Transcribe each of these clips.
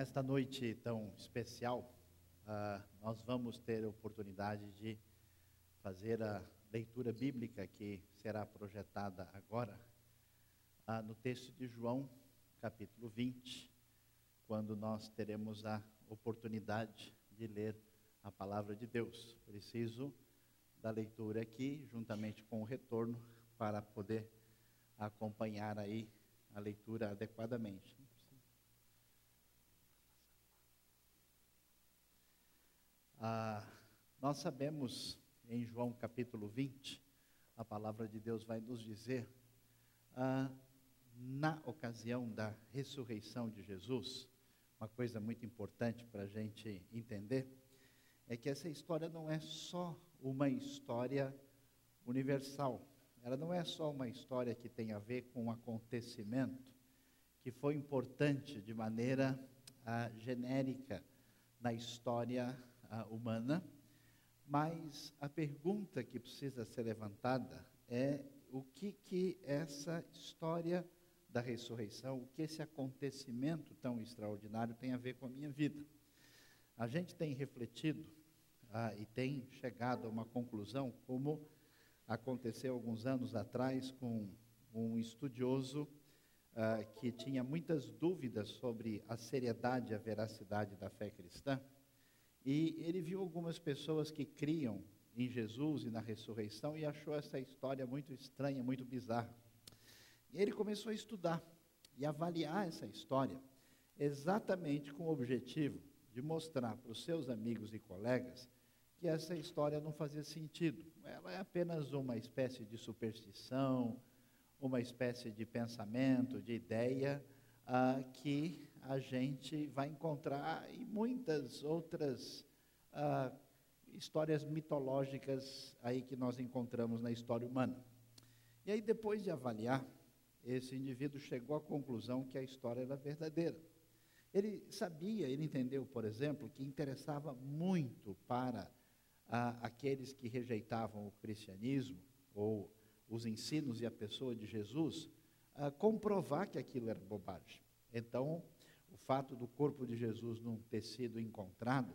Nesta noite tão especial, uh, nós vamos ter a oportunidade de fazer a leitura bíblica que será projetada agora uh, no texto de João, capítulo 20, quando nós teremos a oportunidade de ler a palavra de Deus. Preciso da leitura aqui, juntamente com o retorno, para poder acompanhar aí a leitura adequadamente. Ah, nós sabemos em João capítulo 20, a palavra de Deus vai nos dizer, ah, na ocasião da ressurreição de Jesus, uma coisa muito importante para a gente entender, é que essa história não é só uma história universal, ela não é só uma história que tem a ver com um acontecimento que foi importante de maneira ah, genérica na história humana, mas a pergunta que precisa ser levantada é o que que essa história da ressurreição, o que esse acontecimento tão extraordinário tem a ver com a minha vida. A gente tem refletido ah, e tem chegado a uma conclusão, como aconteceu alguns anos atrás com um estudioso ah, que tinha muitas dúvidas sobre a seriedade e a veracidade da fé cristã. E ele viu algumas pessoas que criam em Jesus e na ressurreição e achou essa história muito estranha, muito bizarra. E ele começou a estudar e avaliar essa história, exatamente com o objetivo de mostrar para os seus amigos e colegas que essa história não fazia sentido. Ela é apenas uma espécie de superstição, uma espécie de pensamento, de ideia ah, que a gente vai encontrar em muitas outras ah, histórias mitológicas aí que nós encontramos na história humana. E aí, depois de avaliar, esse indivíduo chegou à conclusão que a história era verdadeira. Ele sabia, ele entendeu, por exemplo, que interessava muito para ah, aqueles que rejeitavam o cristianismo ou os ensinos e a pessoa de Jesus, ah, comprovar que aquilo era bobagem. Então, fato do corpo de Jesus não ter sido encontrado,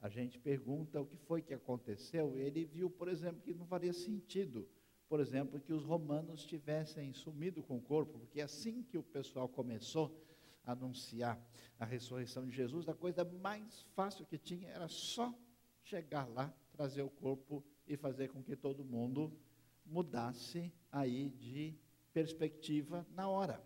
a gente pergunta o que foi que aconteceu. Ele viu, por exemplo, que não faria sentido, por exemplo, que os romanos tivessem sumido com o corpo, porque assim que o pessoal começou a anunciar a ressurreição de Jesus, a coisa mais fácil que tinha era só chegar lá, trazer o corpo e fazer com que todo mundo mudasse aí de perspectiva na hora.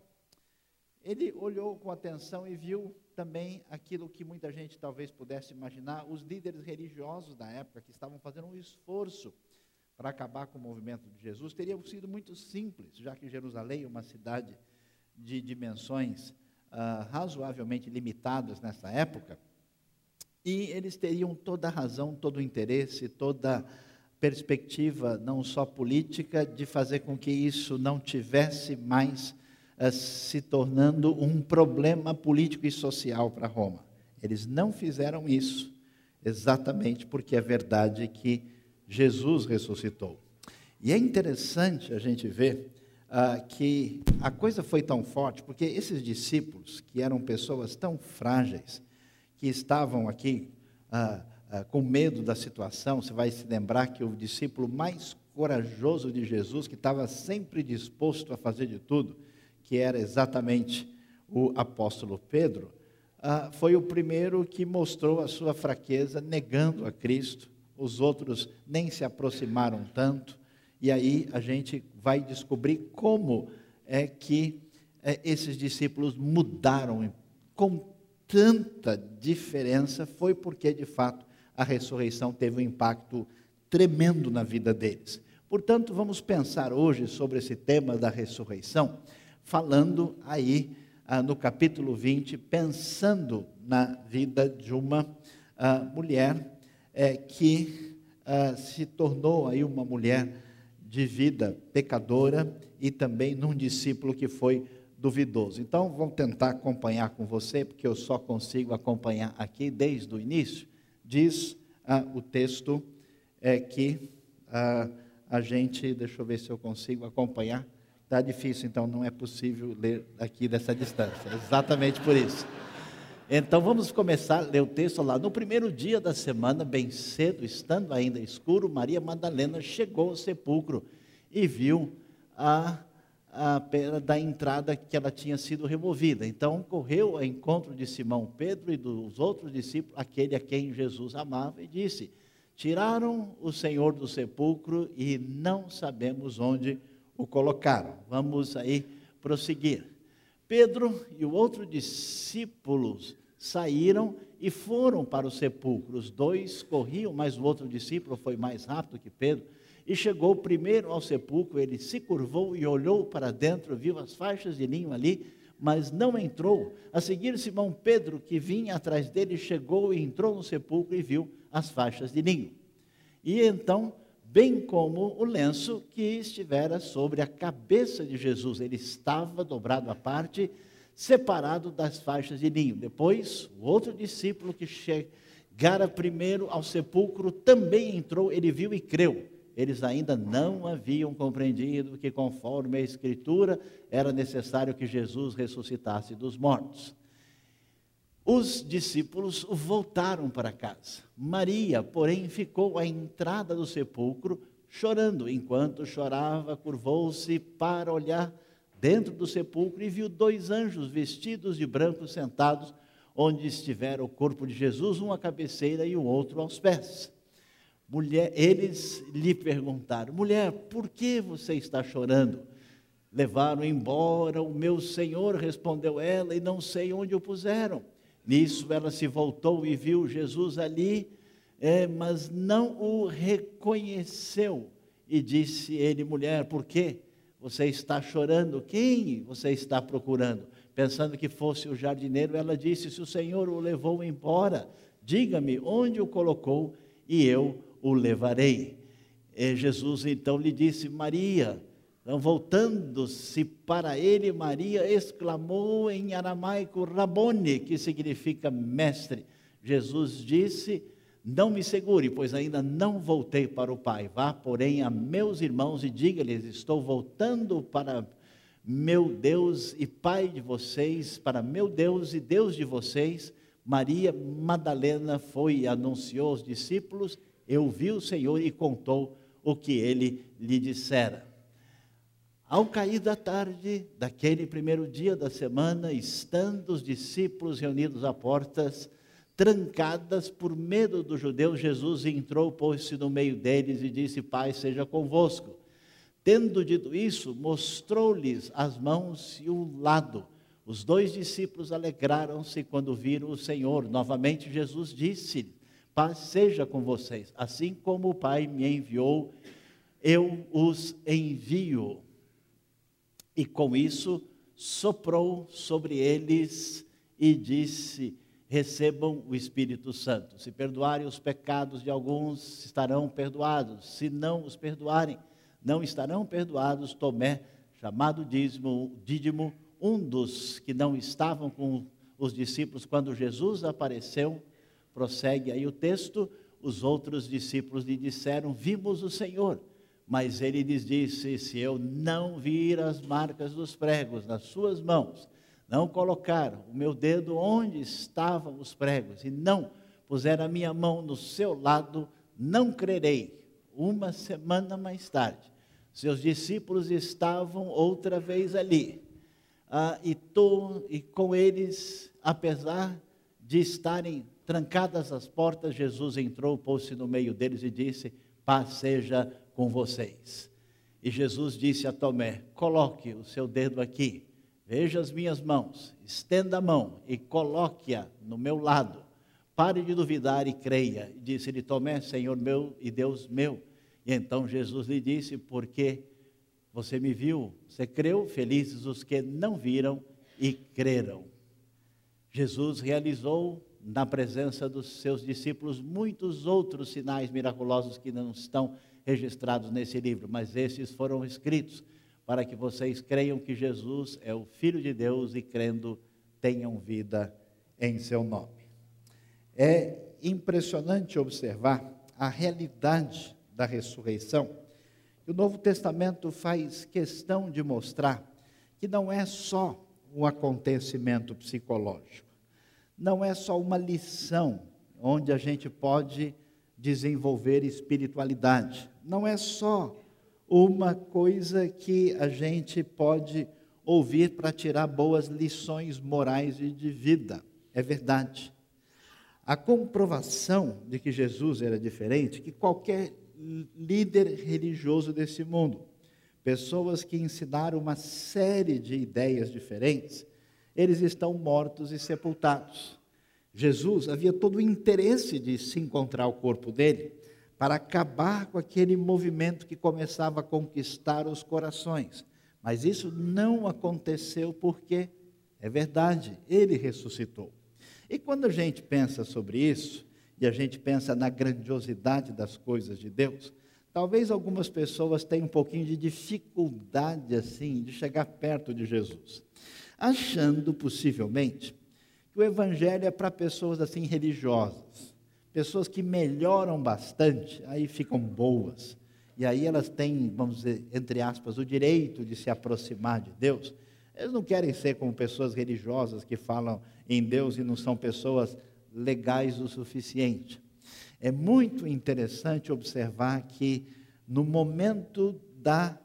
Ele olhou com atenção e viu também aquilo que muita gente talvez pudesse imaginar, os líderes religiosos da época que estavam fazendo um esforço para acabar com o movimento de Jesus, teriam sido muito simples, já que Jerusalém é uma cidade de dimensões ah, razoavelmente limitadas nessa época, e eles teriam toda a razão, todo o interesse, toda perspectiva, não só política, de fazer com que isso não tivesse mais se tornando um problema político e social para Roma. Eles não fizeram isso exatamente porque é verdade que Jesus ressuscitou. E é interessante a gente ver uh, que a coisa foi tão forte, porque esses discípulos, que eram pessoas tão frágeis, que estavam aqui uh, uh, com medo da situação, você vai se lembrar que o discípulo mais corajoso de Jesus, que estava sempre disposto a fazer de tudo, que era exatamente o apóstolo Pedro, ah, foi o primeiro que mostrou a sua fraqueza negando a Cristo. Os outros nem se aproximaram tanto. E aí a gente vai descobrir como é que é, esses discípulos mudaram com tanta diferença. Foi porque, de fato, a ressurreição teve um impacto tremendo na vida deles. Portanto, vamos pensar hoje sobre esse tema da ressurreição falando aí ah, no capítulo 20, pensando na vida de uma ah, mulher é, que ah, se tornou aí uma mulher de vida pecadora e também num discípulo que foi duvidoso. Então, vamos tentar acompanhar com você, porque eu só consigo acompanhar aqui desde o início. Diz ah, o texto é, que ah, a gente, deixa eu ver se eu consigo acompanhar. Está difícil, então não é possível ler aqui dessa distância. Exatamente por isso. Então vamos começar a ler o texto lá. No primeiro dia da semana, bem cedo, estando ainda escuro, Maria Madalena chegou ao sepulcro e viu a, a pedra da entrada que ela tinha sido removida. Então correu ao encontro de Simão Pedro e dos outros discípulos, aquele a quem Jesus amava, e disse: Tiraram o Senhor do sepulcro e não sabemos onde colocaram. Vamos aí prosseguir. Pedro e o outro discípulo saíram e foram para o sepulcro. Os dois corriam, mas o outro discípulo foi mais rápido que Pedro e chegou primeiro ao sepulcro. Ele se curvou e olhou para dentro, viu as faixas de linho ali, mas não entrou. A seguir, Simão Pedro, que vinha atrás dele, chegou e entrou no sepulcro e viu as faixas de linho. E então bem como o lenço que estivera sobre a cabeça de Jesus. Ele estava dobrado à parte, separado das faixas de linho. Depois, o outro discípulo que chegara primeiro ao sepulcro também entrou, ele viu e creu. Eles ainda não haviam compreendido que, conforme a Escritura, era necessário que Jesus ressuscitasse dos mortos. Os discípulos voltaram para casa. Maria, porém, ficou à entrada do sepulcro, chorando. Enquanto chorava, curvou-se para olhar dentro do sepulcro e viu dois anjos vestidos de branco sentados onde estivera o corpo de Jesus, um à cabeceira e o outro aos pés. Mulher, eles lhe perguntaram: Mulher, por que você está chorando? Levaram embora o meu Senhor, respondeu ela, e não sei onde o puseram. Nisso ela se voltou e viu Jesus ali, é, mas não o reconheceu. E disse ele, mulher, por quê? Você está chorando? Quem você está procurando? Pensando que fosse o jardineiro, ela disse: Se o Senhor o levou embora, diga-me onde o colocou e eu o levarei. E Jesus então lhe disse: Maria. Então, voltando-se para ele, Maria exclamou em aramaico, Rabone, que significa mestre. Jesus disse: Não me segure, pois ainda não voltei para o Pai. Vá, porém, a meus irmãos e diga-lhes: Estou voltando para meu Deus e Pai de vocês, para meu Deus e Deus de vocês. Maria Madalena foi e anunciou aos discípulos: Eu vi o Senhor e contou o que ele lhe dissera. Ao cair da tarde daquele primeiro dia da semana, estando os discípulos reunidos a portas, trancadas por medo dos judeus, Jesus entrou, pôs-se no meio deles e disse: Pai, seja convosco. Tendo dito isso, mostrou-lhes as mãos e o lado. Os dois discípulos alegraram-se quando viram o Senhor. Novamente, Jesus disse: Paz seja com vocês. Assim como o Pai me enviou, eu os envio e com isso soprou sobre eles e disse: Recebam o Espírito Santo. Se perdoarem os pecados de alguns, estarão perdoados. Se não os perdoarem, não estarão perdoados. Tomé, chamado Dízimo, Dídimo, um dos que não estavam com os discípulos quando Jesus apareceu, prossegue aí o texto. Os outros discípulos lhe disseram: Vimos o Senhor. Mas ele lhes disse: Se eu não vir as marcas dos pregos nas suas mãos, não colocar o meu dedo onde estavam os pregos, e não puser a minha mão no seu lado, não crerei. Uma semana mais tarde, seus discípulos estavam outra vez ali, ah, e, tô, e com eles, apesar de estarem trancadas as portas, Jesus entrou, pôs-se no meio deles e disse: Paz seja com vocês. E Jesus disse a Tomé: Coloque o seu dedo aqui, veja as minhas mãos, estenda a mão e coloque-a no meu lado. Pare de duvidar e creia. Disse-lhe Tomé: Senhor meu e Deus meu. E então Jesus lhe disse: Porque você me viu, você creu, felizes os que não viram e creram. Jesus realizou na presença dos seus discípulos muitos outros sinais miraculosos que não estão registrados nesse livro, mas esses foram escritos para que vocês creiam que Jesus é o Filho de Deus e crendo tenham vida em seu nome. É impressionante observar a realidade da ressurreição. O Novo Testamento faz questão de mostrar que não é só um acontecimento psicológico. Não é só uma lição onde a gente pode desenvolver espiritualidade. Não é só uma coisa que a gente pode ouvir para tirar boas lições morais e de vida. É verdade. A comprovação de que Jesus era diferente que qualquer líder religioso desse mundo. Pessoas que ensinaram uma série de ideias diferentes, eles estão mortos e sepultados. Jesus havia todo o interesse de se encontrar o corpo dele para acabar com aquele movimento que começava a conquistar os corações. Mas isso não aconteceu porque, é verdade, ele ressuscitou. E quando a gente pensa sobre isso, e a gente pensa na grandiosidade das coisas de Deus, talvez algumas pessoas tenham um pouquinho de dificuldade assim de chegar perto de Jesus, achando possivelmente que o evangelho é para pessoas assim religiosas, pessoas que melhoram bastante, aí ficam boas. E aí elas têm, vamos dizer, entre aspas, o direito de se aproximar de Deus. Eles não querem ser como pessoas religiosas que falam em Deus e não são pessoas legais o suficiente. É muito interessante observar que no momento da,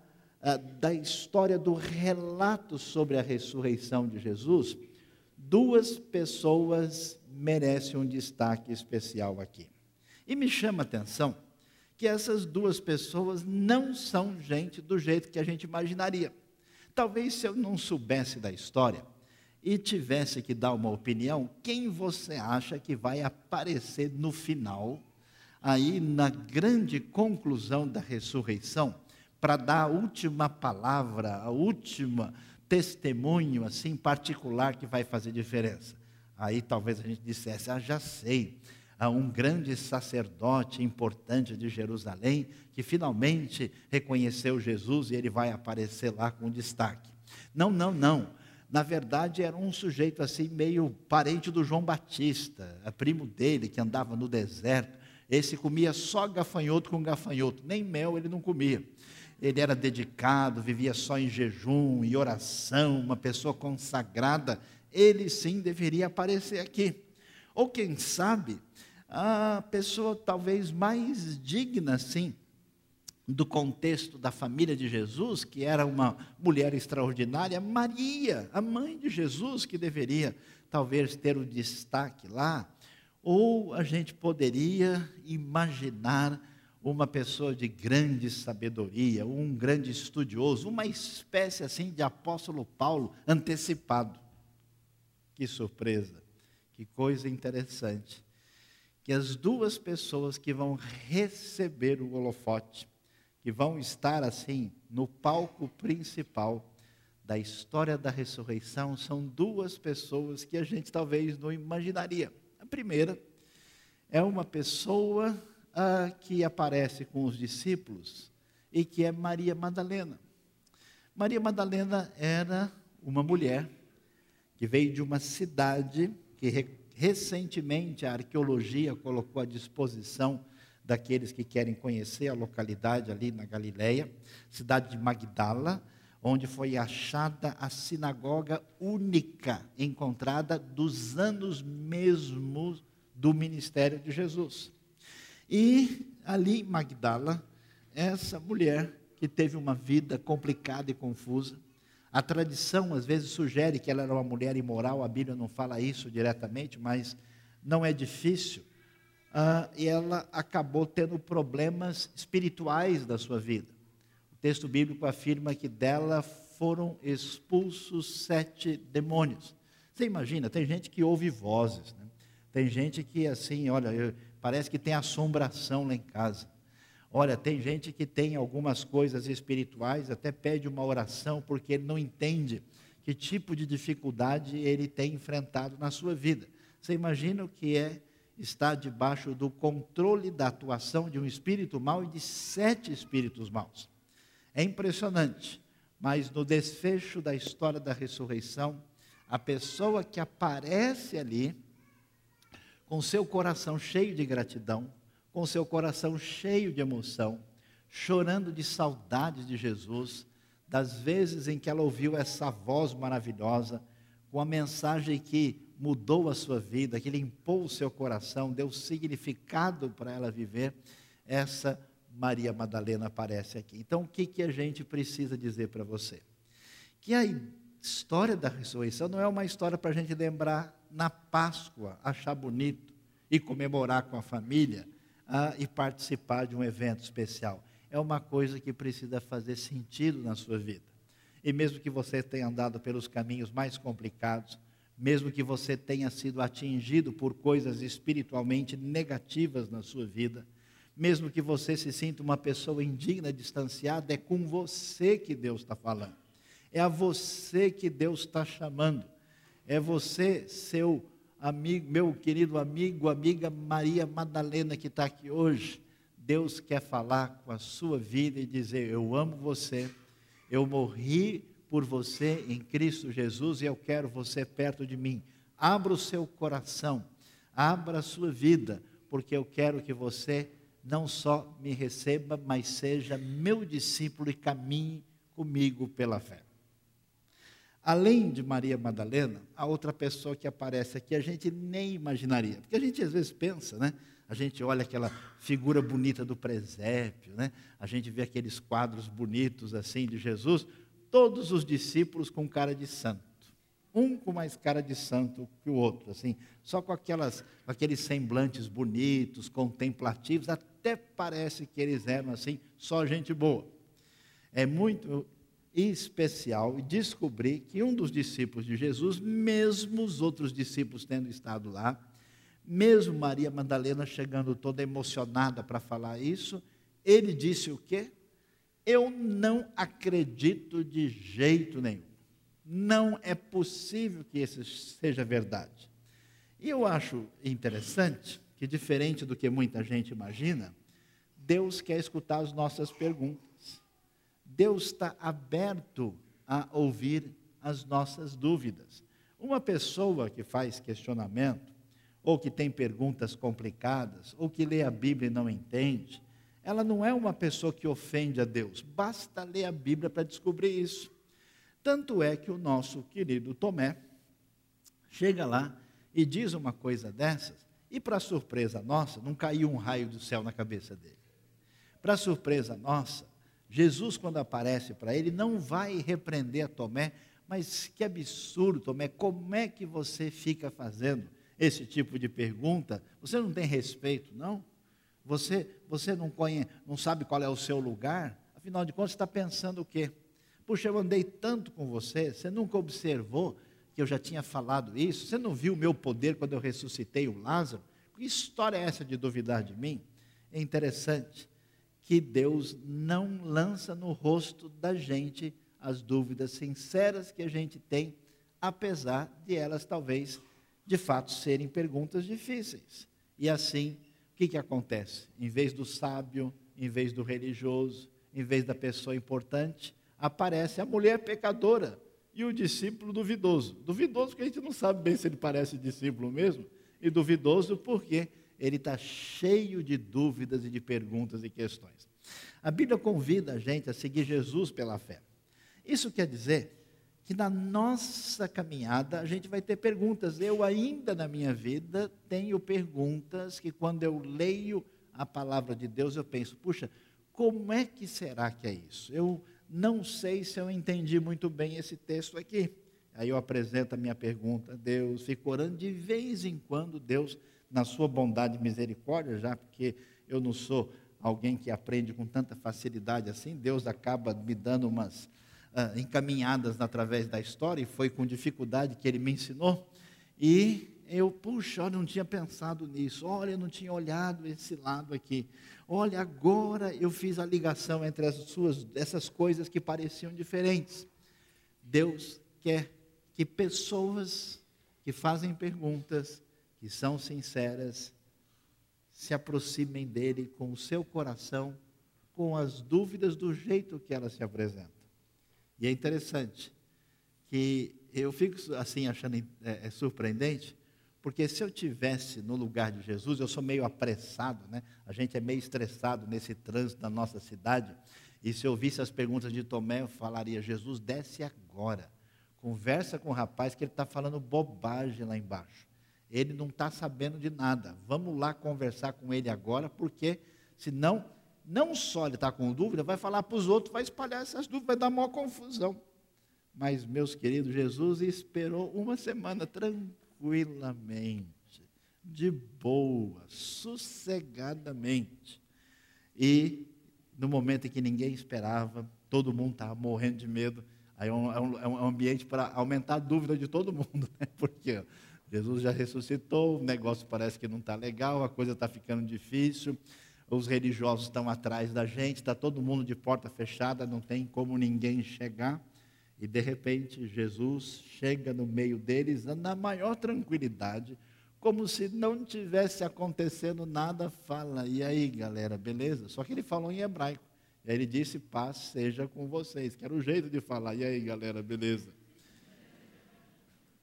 da história do relato sobre a ressurreição de Jesus, duas pessoas merecem um destaque especial aqui. E me chama a atenção que essas duas pessoas não são gente do jeito que a gente imaginaria. Talvez se eu não soubesse da história e tivesse que dar uma opinião, quem você acha que vai aparecer no final, aí na grande conclusão da ressurreição, para dar a última palavra, a última testemunho assim particular que vai fazer diferença. Aí talvez a gente dissesse: "Ah, já sei, há um grande sacerdote importante de Jerusalém que finalmente reconheceu Jesus e ele vai aparecer lá com destaque". Não, não, não. Na verdade, era um sujeito assim meio parente do João Batista, é primo dele que andava no deserto. Esse comia só gafanhoto com gafanhoto, nem mel ele não comia ele era dedicado, vivia só em jejum e oração, uma pessoa consagrada, ele sim deveria aparecer aqui. Ou quem sabe, a pessoa talvez mais digna, sim, do contexto da família de Jesus, que era uma mulher extraordinária, Maria, a mãe de Jesus, que deveria talvez ter o destaque lá. Ou a gente poderia imaginar uma pessoa de grande sabedoria, um grande estudioso, uma espécie assim de apóstolo Paulo antecipado. Que surpresa, que coisa interessante. Que as duas pessoas que vão receber o holofote, que vão estar assim no palco principal da história da ressurreição, são duas pessoas que a gente talvez não imaginaria. A primeira é uma pessoa que aparece com os discípulos e que é Maria Madalena. Maria Madalena era uma mulher que veio de uma cidade que re, recentemente a arqueologia colocou à disposição daqueles que querem conhecer a localidade ali na Galileia, cidade de Magdala, onde foi achada a sinagoga única encontrada dos anos mesmos do ministério de Jesus. E ali em Magdala, essa mulher que teve uma vida complicada e confusa, a tradição às vezes sugere que ela era uma mulher imoral, a Bíblia não fala isso diretamente, mas não é difícil. Ah, e ela acabou tendo problemas espirituais da sua vida. O texto bíblico afirma que dela foram expulsos sete demônios. Você imagina, tem gente que ouve vozes, né? tem gente que assim, olha, eu, Parece que tem assombração lá em casa. Olha, tem gente que tem algumas coisas espirituais, até pede uma oração porque ele não entende que tipo de dificuldade ele tem enfrentado na sua vida. Você imagina o que é estar debaixo do controle da atuação de um espírito mau e de sete espíritos maus. É impressionante, mas no desfecho da história da ressurreição, a pessoa que aparece ali, com seu coração cheio de gratidão, com seu coração cheio de emoção, chorando de saudades de Jesus, das vezes em que ela ouviu essa voz maravilhosa, com a mensagem que mudou a sua vida, que limpou o seu coração, deu significado para ela viver, essa Maria Madalena aparece aqui. Então, o que, que a gente precisa dizer para você? Que a história da ressurreição não é uma história para a gente lembrar na Páscoa, achar bonito e comemorar com a família ah, e participar de um evento especial. É uma coisa que precisa fazer sentido na sua vida. E mesmo que você tenha andado pelos caminhos mais complicados, mesmo que você tenha sido atingido por coisas espiritualmente negativas na sua vida, mesmo que você se sinta uma pessoa indigna, distanciada, é com você que Deus está falando. É a você que Deus está chamando. É você, seu amigo, meu querido amigo, amiga Maria Madalena que está aqui hoje. Deus quer falar com a sua vida e dizer: Eu amo você, eu morri por você em Cristo Jesus e eu quero você perto de mim. Abra o seu coração, abra a sua vida, porque eu quero que você não só me receba, mas seja meu discípulo e caminhe comigo pela fé. Além de Maria Madalena, a outra pessoa que aparece aqui a gente nem imaginaria, porque a gente às vezes pensa, né? A gente olha aquela figura bonita do presépio, né? A gente vê aqueles quadros bonitos assim de Jesus, todos os discípulos com cara de santo um com mais cara de santo que o outro, assim, só com aquelas, aqueles semblantes bonitos, contemplativos, até parece que eles eram assim, só gente boa. É muito especial descobrir que um dos discípulos de Jesus, mesmo os outros discípulos tendo estado lá, mesmo Maria Madalena chegando toda emocionada para falar isso, ele disse o quê? Eu não acredito de jeito nenhum. Não é possível que isso seja verdade. E eu acho interessante que, diferente do que muita gente imagina, Deus quer escutar as nossas perguntas. Deus está aberto a ouvir as nossas dúvidas. Uma pessoa que faz questionamento, ou que tem perguntas complicadas, ou que lê a Bíblia e não entende, ela não é uma pessoa que ofende a Deus. Basta ler a Bíblia para descobrir isso. Tanto é que o nosso querido Tomé chega lá e diz uma coisa dessas, e para surpresa nossa, não caiu um raio do céu na cabeça dele. Para surpresa nossa, Jesus, quando aparece para ele, não vai repreender a Tomé, mas que absurdo, Tomé, como é que você fica fazendo esse tipo de pergunta? Você não tem respeito, não? Você, você não, conhece, não sabe qual é o seu lugar? Afinal de contas, está pensando o quê? Puxa, eu andei tanto com você, você nunca observou que eu já tinha falado isso? Você não viu o meu poder quando eu ressuscitei o Lázaro? Que história é essa de duvidar de mim? É interessante que Deus não lança no rosto da gente as dúvidas sinceras que a gente tem, apesar de elas talvez de fato serem perguntas difíceis. E assim, o que, que acontece? Em vez do sábio, em vez do religioso, em vez da pessoa importante, aparece a mulher pecadora e o discípulo duvidoso. Duvidoso porque a gente não sabe bem se ele parece discípulo mesmo, e duvidoso porque ele está cheio de dúvidas e de perguntas e questões. A Bíblia convida a gente a seguir Jesus pela fé. Isso quer dizer que na nossa caminhada a gente vai ter perguntas. Eu ainda na minha vida tenho perguntas que quando eu leio a palavra de Deus eu penso, puxa, como é que será que é isso? Eu não sei se eu entendi muito bem esse texto aqui. Aí eu apresento a minha pergunta a Deus, fico orando de vez em quando, Deus, na sua bondade e misericórdia, já porque eu não sou alguém que aprende com tanta facilidade assim, Deus acaba me dando umas uh, encaminhadas através da história, e foi com dificuldade que Ele me ensinou. E eu, puxa, olha, não tinha pensado nisso, olha, eu não tinha olhado esse lado aqui. Olha, agora eu fiz a ligação entre as suas, essas coisas que pareciam diferentes. Deus quer que pessoas que fazem perguntas, que são sinceras, se aproximem dele com o seu coração, com as dúvidas do jeito que elas se apresentam. E é interessante que eu fico assim achando é, é surpreendente, porque se eu tivesse no lugar de Jesus, eu sou meio apressado, né? A gente é meio estressado nesse trânsito da nossa cidade. E se eu ouvisse as perguntas de Tomé, eu falaria: Jesus, desce agora. Conversa com o rapaz que ele está falando bobagem lá embaixo. Ele não está sabendo de nada. Vamos lá conversar com ele agora, porque senão, não só ele está com dúvida, vai falar para os outros, vai espalhar essas dúvidas, vai dar maior confusão. Mas, meus queridos, Jesus esperou uma semana tranquilamente, de boa, sossegadamente. E, no momento em que ninguém esperava, todo mundo estava morrendo de medo. Aí é um, é um, é um ambiente para aumentar a dúvida de todo mundo, né? porque Jesus já ressuscitou, o negócio parece que não está legal, a coisa está ficando difícil, os religiosos estão atrás da gente, está todo mundo de porta fechada, não tem como ninguém chegar. E de repente Jesus chega no meio deles na maior tranquilidade, como se não tivesse acontecendo nada, fala: "E aí, galera, beleza?" Só que ele falou em hebraico. E aí ele disse: "Paz seja com vocês", que era o jeito de falar. "E aí, galera, beleza?"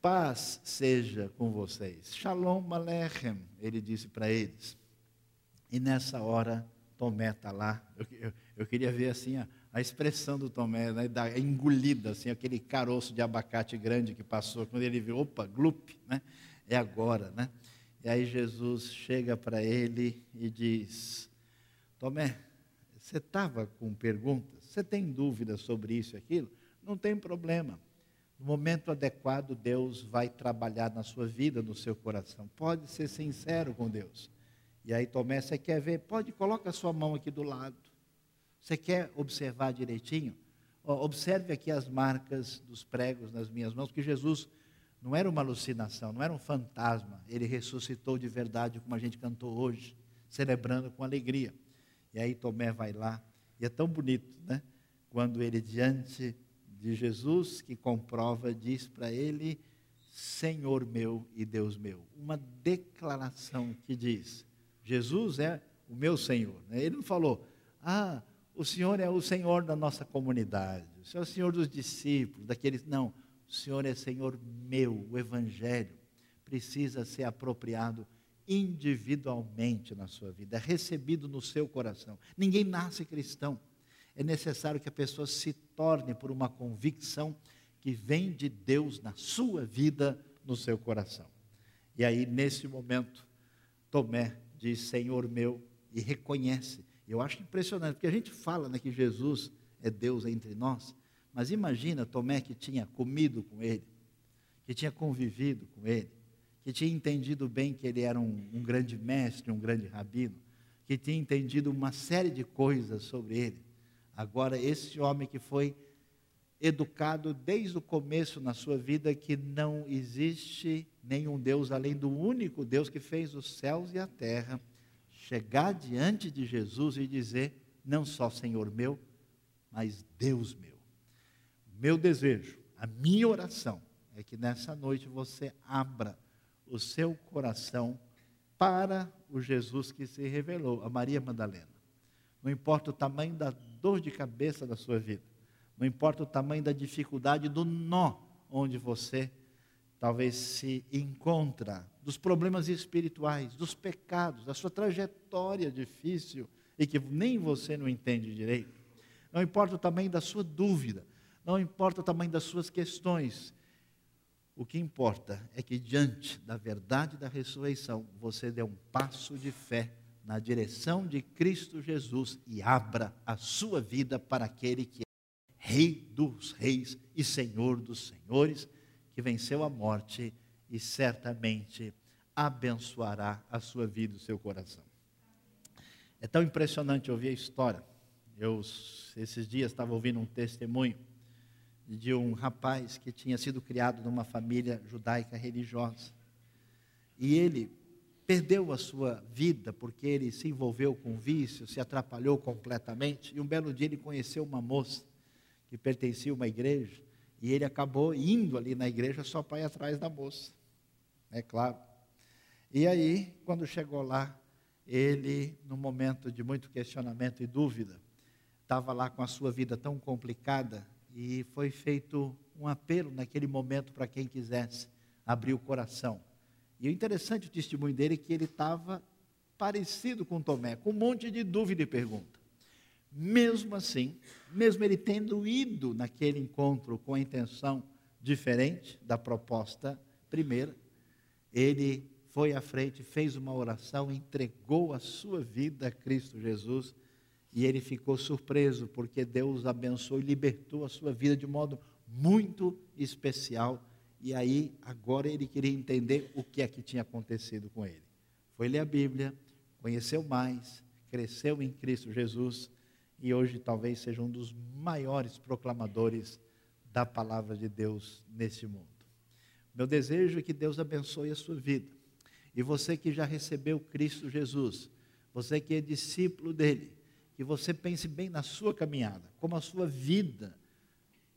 Paz seja com vocês. Shalom Alechem, ele disse para eles. E nessa hora, Tomé está lá. Eu, eu, eu, queria ver assim a, a expressão do Tomé, né, da engolida, assim, aquele caroço de abacate grande que passou, quando ele viu, opa, glup, né? é agora. Né? E aí Jesus chega para ele e diz: Tomé, você estava com perguntas? Você tem dúvidas sobre isso e aquilo? Não tem problema. No momento adequado, Deus vai trabalhar na sua vida, no seu coração. Pode ser sincero com Deus. E aí Tomé, você quer ver? Pode, coloca a sua mão aqui do lado. Você quer observar direitinho? Observe aqui as marcas dos pregos nas minhas mãos, porque Jesus não era uma alucinação, não era um fantasma. Ele ressuscitou de verdade, como a gente cantou hoje, celebrando com alegria. E aí Tomé vai lá, e é tão bonito, né? Quando ele, diante de Jesus que comprova, diz para ele: Senhor meu e Deus meu. Uma declaração que diz: Jesus é o meu Senhor. Né? Ele não falou, ah, o Senhor é o Senhor da nossa comunidade, o Senhor é o Senhor dos discípulos, daqueles. Não, o Senhor é Senhor meu. O Evangelho precisa ser apropriado individualmente na sua vida, é recebido no seu coração. Ninguém nasce cristão é necessário que a pessoa se torne por uma convicção que vem de Deus na sua vida, no seu coração. E aí, nesse momento, Tomé diz: Senhor meu, e reconhece. Eu acho impressionante, porque a gente fala né, que Jesus é Deus entre nós, mas imagina Tomé que tinha comido com ele, que tinha convivido com ele, que tinha entendido bem que ele era um, um grande mestre, um grande rabino, que tinha entendido uma série de coisas sobre ele. Agora, esse homem que foi educado desde o começo na sua vida que não existe nenhum Deus além do único Deus que fez os céus e a terra, chegar diante de Jesus e dizer: Não só Senhor meu, mas Deus meu. Meu desejo, a minha oração é que nessa noite você abra o seu coração para o Jesus que se revelou, a Maria Madalena. Não importa o tamanho da dor de cabeça da sua vida, não importa o tamanho da dificuldade, do nó onde você talvez se encontra, dos problemas espirituais, dos pecados, da sua trajetória difícil e que nem você não entende direito. Não importa o tamanho da sua dúvida, não importa o tamanho das suas questões. O que importa é que diante da verdade da ressurreição, você dê um passo de fé na direção de Cristo Jesus e abra a sua vida para aquele que é Rei dos Reis e Senhor dos Senhores, que venceu a morte e certamente abençoará a sua vida e o seu coração. É tão impressionante ouvir a história. Eu, esses dias, estava ouvindo um testemunho de um rapaz que tinha sido criado numa família judaica religiosa. E ele perdeu a sua vida porque ele se envolveu com vício, se atrapalhou completamente. E um belo dia ele conheceu uma moça que pertencia a uma igreja e ele acabou indo ali na igreja só para ir atrás da moça. É claro. E aí, quando chegou lá, ele, num momento de muito questionamento e dúvida, estava lá com a sua vida tão complicada e foi feito um apelo naquele momento para quem quisesse abrir o coração e o interessante o testemunho dele é que ele estava parecido com Tomé, com um monte de dúvida e pergunta. Mesmo assim, mesmo ele tendo ido naquele encontro com a intenção diferente da proposta primeira. Ele foi à frente, fez uma oração, entregou a sua vida a Cristo Jesus e ele ficou surpreso porque Deus abençoou e libertou a sua vida de modo muito especial. E aí, agora ele queria entender o que é que tinha acontecido com ele. Foi ler a Bíblia, conheceu mais, cresceu em Cristo Jesus e hoje talvez seja um dos maiores proclamadores da palavra de Deus neste mundo. Meu desejo é que Deus abençoe a sua vida. E você que já recebeu Cristo Jesus, você que é discípulo dele, que você pense bem na sua caminhada, como a sua vida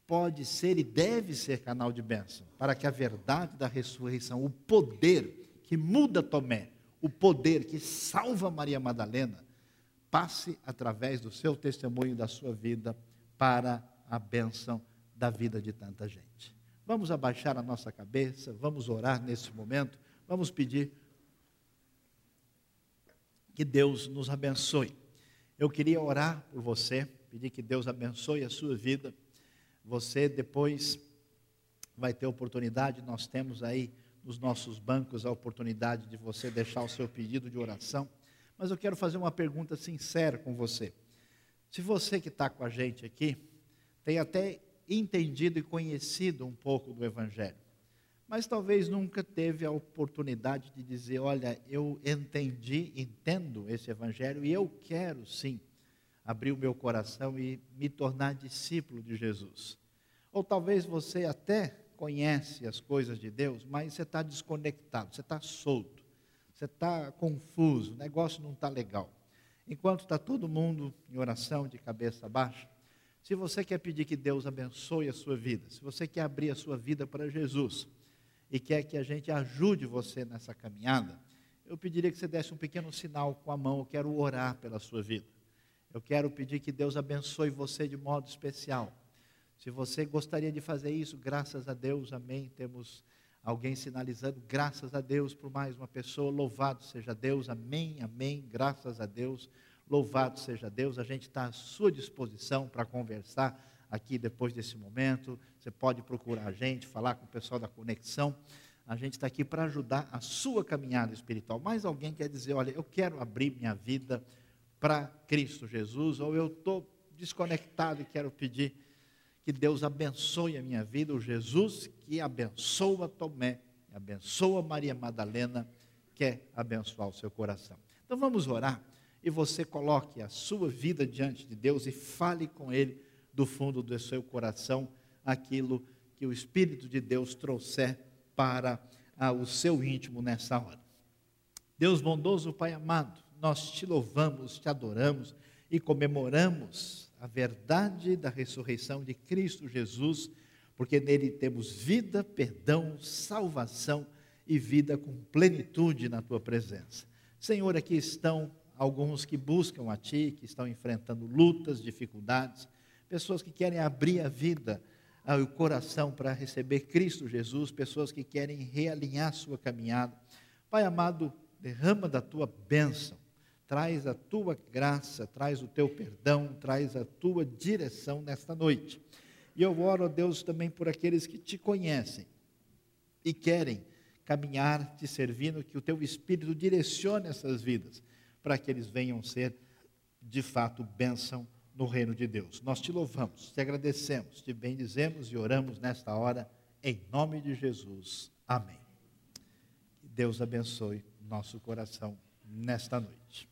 pode ser e deve ser canal de bênção, para que a verdade da ressurreição, o poder que muda Tomé, o poder que salva Maria Madalena, passe através do seu testemunho da sua vida para a bênção da vida de tanta gente. Vamos abaixar a nossa cabeça, vamos orar nesse momento, vamos pedir que Deus nos abençoe. Eu queria orar por você, pedir que Deus abençoe a sua vida. Você depois vai ter oportunidade, nós temos aí nos nossos bancos a oportunidade de você deixar o seu pedido de oração. Mas eu quero fazer uma pergunta sincera com você. Se você que está com a gente aqui tem até entendido e conhecido um pouco do Evangelho, mas talvez nunca teve a oportunidade de dizer: Olha, eu entendi, entendo esse Evangelho e eu quero sim abrir o meu coração e me tornar discípulo de Jesus. Ou talvez você até conhece as coisas de Deus, mas você está desconectado, você está solto, você está confuso, o negócio não está legal. Enquanto está todo mundo em oração de cabeça baixa, se você quer pedir que Deus abençoe a sua vida, se você quer abrir a sua vida para Jesus e quer que a gente ajude você nessa caminhada, eu pediria que você desse um pequeno sinal com a mão, eu quero orar pela sua vida. Eu quero pedir que Deus abençoe você de modo especial. Se você gostaria de fazer isso, graças a Deus, amém. Temos alguém sinalizando, graças a Deus por mais uma pessoa. Louvado seja Deus, amém, amém. Graças a Deus, louvado seja Deus. A gente está à sua disposição para conversar aqui depois desse momento. Você pode procurar a gente, falar com o pessoal da conexão. A gente está aqui para ajudar a sua caminhada espiritual. Mais alguém quer dizer, olha, eu quero abrir minha vida para Cristo Jesus, ou eu estou desconectado e quero pedir que Deus abençoe a minha vida, o Jesus que abençoa Tomé, abençoa Maria Madalena, quer abençoar o seu coração. Então vamos orar e você coloque a sua vida diante de Deus e fale com Ele do fundo do seu coração aquilo que o Espírito de Deus trouxer para ah, o seu íntimo nessa hora. Deus bondoso, Pai amado, nós te louvamos, te adoramos e comemoramos a verdade da ressurreição de Cristo Jesus, porque nele temos vida, perdão, salvação e vida com plenitude na tua presença. Senhor, aqui estão alguns que buscam a ti, que estão enfrentando lutas, dificuldades, pessoas que querem abrir a vida, o coração para receber Cristo Jesus, pessoas que querem realinhar sua caminhada. Pai amado, derrama da tua bênção traz a tua graça, traz o teu perdão, traz a tua direção nesta noite. E eu oro a Deus também por aqueles que te conhecem e querem caminhar te servindo, que o teu Espírito direcione essas vidas, para que eles venham ser, de fato, bênção no reino de Deus. Nós te louvamos, te agradecemos, te bendizemos e oramos nesta hora, em nome de Jesus. Amém. Que Deus abençoe nosso coração nesta noite.